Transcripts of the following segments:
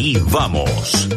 Ahí vamos.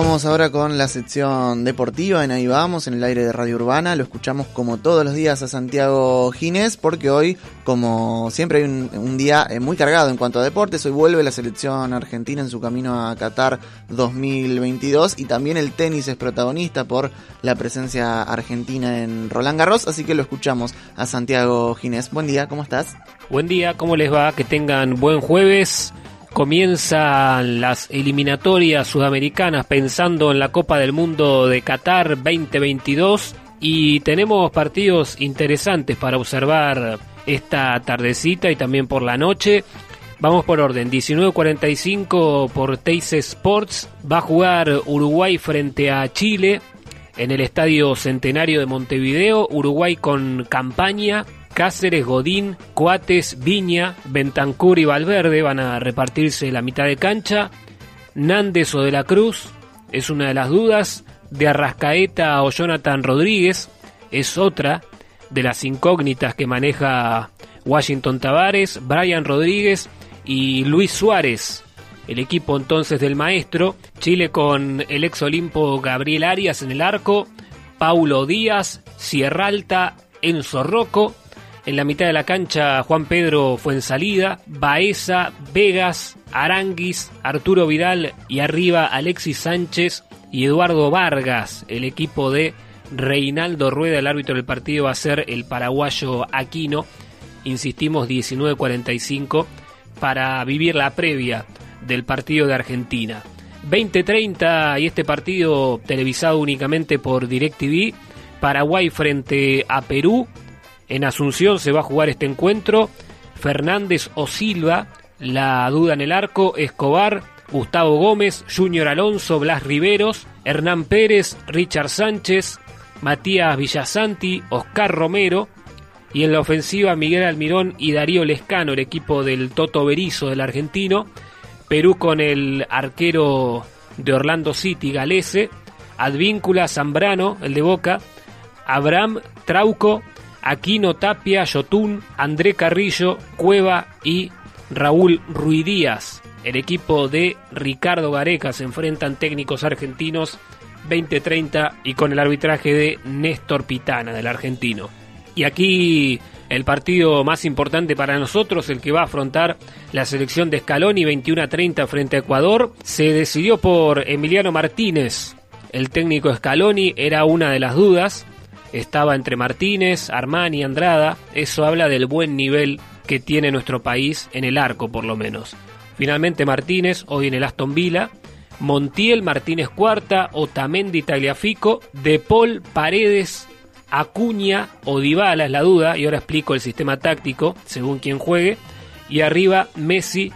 Vamos ahora con la sección deportiva en Ahí Vamos, en el aire de Radio Urbana. Lo escuchamos como todos los días a Santiago Ginés, porque hoy, como siempre, hay un, día eh, muy cargado en cuanto a deportes. Hoy vuelve la selección argentina en su camino a Qatar 2022 y también el tenis es protagonista por la presencia argentina en Roland Garros. Así que lo escuchamos a Santiago Ginés. Buen día, ¿cómo estás? Buen día, ¿cómo les va? Que tengan buen jueves comienzan las eliminatorias sudamericanas pensando en la Copa del Mundo de Qatar 2022 y tenemos partidos interesantes para observar esta tardecita y también por la noche. Vamos por orden, 19.45 por Teis Sports, va a jugar Uruguay frente a Chile en el Estadio Centenario de Montevideo, Uruguay con campaña, Cáceres, Godín, Coates, Viña, Bentancur y Valverde van a repartirse la mitad de cancha. Nández o de la Cruz es una de las dudas. De Arrascaeta o Jonathan Rodríguez es otra de las incógnitas que maneja Washington Tavares, Brian Rodríguez y Luis Suárez. El equipo entonces del maestro, Chile con el ex Olimpo Gabriel Arias en el arco, Paulo Díaz, Sierra Alta, Enzo Rocco, en la mitad de la cancha, Juan Pedro fue en salida, Baeza, Vegas, Aranguis, Arturo Vidal y arriba Alexis Sánchez y Eduardo Vargas. El equipo de Reinaldo Rueda, el árbitro del partido, va a ser el paraguayo Aquino. Insistimos, 19.45 para vivir la previa del partido de Argentina. 20.30 y este partido televisado únicamente por DirecTV. Paraguay frente a Perú en Asunción se va a jugar este encuentro. Fernández o Silva, la duda en el arco, Escobar, Gustavo Gómez, Junior Alonso, Blas Riveros, Hernán Pérez, Richard Sánchez, Matías Villasanti, Oscar Romero y en la ofensiva Miguel Almirón y Darío Lescano, el equipo del Toto Berizo del argentino. Perú con el arquero de Orlando City, Galese, Advíncula, Zambrano, el de Boca, Abraham, Trauco, Aquino Tapia, Yotun, André Carrillo, Cueva y Raúl Ruidíaz. El equipo de Ricardo Gareca se enfrentan técnicos argentinos 2030 y con el arbitraje de Néstor Pitana del argentino. Y aquí el partido más importante para nosotros, el que va a afrontar la selección de Scaloni 21 a 30 frente a Ecuador, se decidió por Emiliano Martínez. El técnico Scaloni era una de las dudas, estaba entre Martínez, Armani, Andrada. Eso habla del buen nivel que tiene nuestro país en el arco, por lo menos. Finalmente Martínez, hoy en el Aston Villa. Montiel, Martínez Cuarta, Otamendi, Tagliafico, De Paul, Paredes, Acuña o Dybala es la duda, y ahora explico el sistema táctico según quien juegue. Y arriba Messi,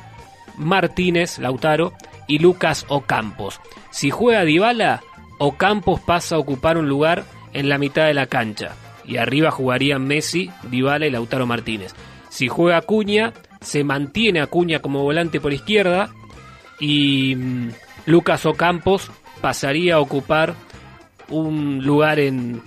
Martínez, Lautaro y Lucas Ocampos. Si juega Dybala, Ocampos pasa a ocupar un lugar en la mitad de la cancha. Y arriba jugarían Messi, Dybala y Lautaro Martínez. Si juega Acuña, se mantiene Acuña como volante por izquierda y mm, Lucas Ocampos pasaría a ocupar un lugar en,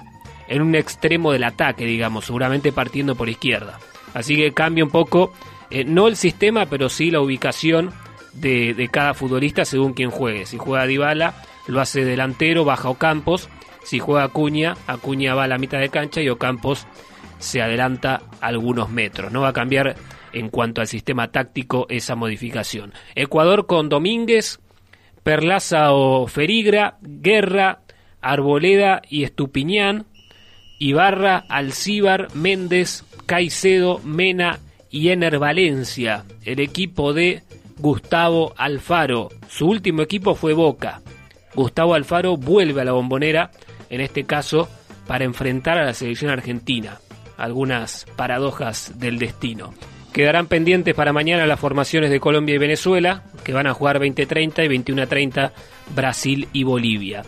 en un extremo del ataque, digamos, seguramente partiendo por izquierda. Así que cambia un poco, eh, no el sistema, pero sí la ubicación de, de, cada futbolista según quien juegue. Si juega Dybala, lo hace delantero, baja Ocampos. Si juega Acuña, Acuña va a la mitad de cancha y Ocampos se adelanta algunos metros. No va a cambiar en cuanto al sistema táctico esa modificación. Ecuador con Domínguez, Perlaza o Ferigra, Guerra, Arboleda y Estupiñán, Ibarra, Alcíbar, Méndez, Caicedo, Mena y Ener Valencia, el equipo de Gustavo Alfaro. Su último equipo fue Boca. Gustavo Alfaro vuelve a la bombonera en este caso para enfrentar a la selección argentina. Algunas paradojas del destino. Quedarán pendientes para mañana las formaciones de Colombia y Venezuela, que van a jugar 20-30 y 21-30 Brasil y Bolivia.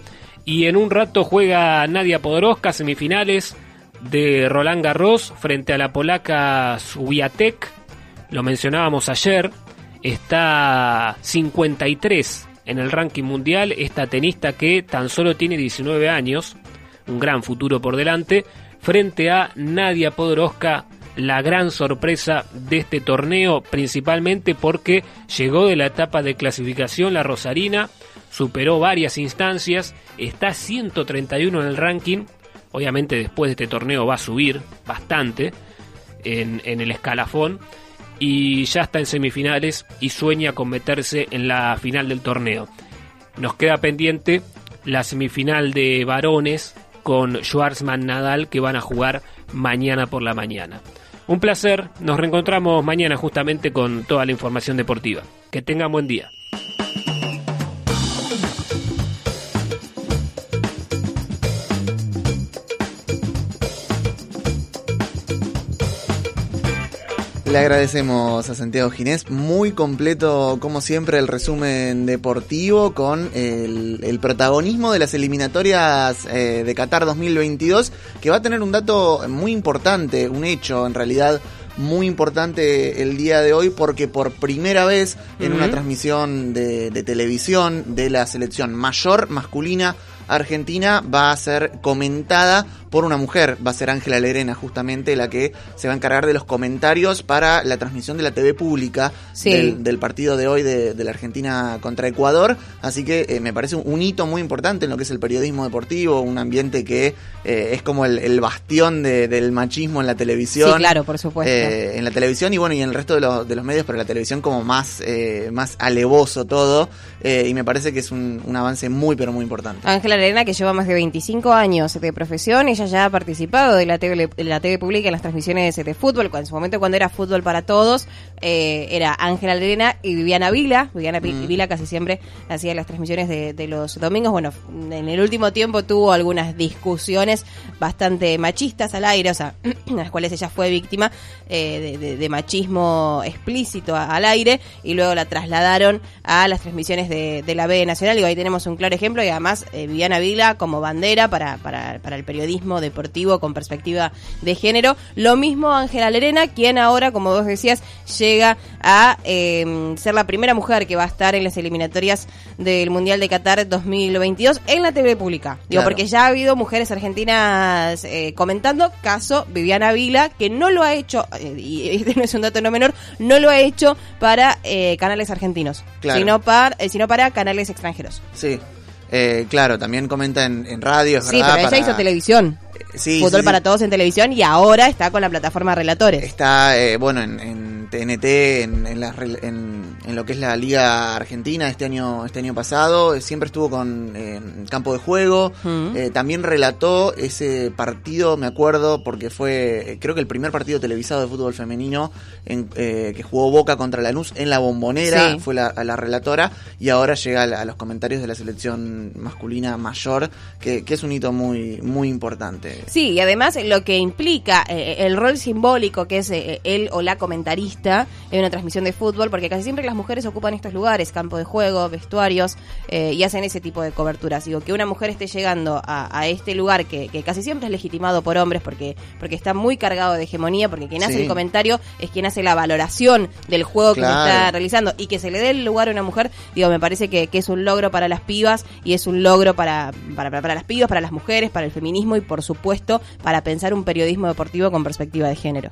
Y en un rato juega Nadia Podoroska, semifinales de Roland Garros frente a la polaca Swiatek. Lo mencionábamos ayer, está 53 en el ranking mundial esta tenista que tan solo tiene 19 años, un gran futuro por delante, frente a Nadia Podoroska, la gran sorpresa de este torneo, principalmente porque llegó de la etapa de clasificación la Rosarina, superó varias instancias, está 131 en el ranking, obviamente después de este torneo va a subir bastante en, en el escalafón y ya está en semifinales y sueña con meterse en la final del torneo. Nos queda pendiente la semifinal de varones con Schwarzman Nadal que van a jugar mañana por la mañana. Un placer, nos reencontramos mañana justamente con toda la información deportiva. Que tengan buen día. Le agradecemos a Santiago Ginés, muy completo como siempre el resumen deportivo con el, el protagonismo de las eliminatorias eh, de Qatar 2022, que va a tener un dato muy importante, un hecho en realidad muy importante el día de hoy porque por primera vez en una transmisión de, de televisión de la selección mayor masculina Argentina va a ser comentada por una mujer, va a ser Ángela Lerena justamente la que se va a encargar de los comentarios para la transmisión de la TV pública del, partido de hoy de, la Argentina contra Ecuador, así que eh, me parece un, hito muy importante en lo que es el periodismo deportivo, un ambiente que eh, es como el, bastión del machismo en la televisión. Sí, claro, por supuesto. Eh, en la televisión y bueno, y en el resto de, los, de los medios, pero la televisión como más, más alevoso todo, y me parece que es un, un avance muy, pero muy importante. Ángela Lerena, que lleva más de 25 años de profesión, ella ya ha participado de la TV, la TV pública en las transmisiones de fútbol, en su momento cuando era fútbol para todos, eh, era Ángela Lerena y Viviana Vila, Viviana mm. Vila casi siempre hacía las transmisiones de, los domingos, bueno, en el último tiempo tuvo algunas discusiones bastante machistas al aire, o sea, en las cuales ella fue víctima eh, de, machismo explícito al aire y luego la trasladaron a las transmisiones de, la B Nacional y ahí tenemos un claro ejemplo y además eh, Viviana Vila como bandera para, para, para el periodismo deportivo con perspectiva de género. Lo mismo Ángela Lerena, quien ahora, como vos decías, llega a em, ser la primera mujer que va a estar en las eliminatorias del Mundial de Qatar 2022 en la TV pública. Digo, porque ya ha habido mujeres argentinas eh, comentando, caso Viviana Vila, que no lo ha hecho, eh, y este no es un dato no menor, no lo ha hecho para eh, canales argentinos, sino, para, sino para canales extranjeros. Sí, claro, también comenta en, radio. Sí, pero ella hizo televisión. Sí, Fútbol para todos en televisión y ahora está con la plataforma Relatores. Está, bueno, en TNT en, en, lo que es la Liga Argentina este año, este año pasado. Siempre estuvo con eh, campo de juego. Eh, también relató ese partido, me acuerdo, porque fue, eh, creo que el primer partido televisado de fútbol femenino en, que jugó Boca contra Lanús en la bombonera. Fue la, la, relatora y ahora llega a, los comentarios de la selección masculina mayor, que, que, es un hito muy, muy importante. Sí, y además lo que implica el rol simbólico que es él o la comentarista en una transmisión de fútbol, porque casi siempre las mujeres ocupan estos lugares, campo de juego, vestuarios, eh, y hacen ese tipo de coberturas. Digo, que una mujer esté llegando a, este lugar que, casi siempre es legitimado por hombres, porque, porque está muy cargado de hegemonía, porque quien hace el comentario es quien hace la valoración del juego que se está realizando, y que se le dé el lugar a una mujer, digo, me parece que, es un logro para las pibas, y es un logro para, para, para las pibas, para las mujeres, para el feminismo, y por supuesto, para pensar un periodismo deportivo con perspectiva de género.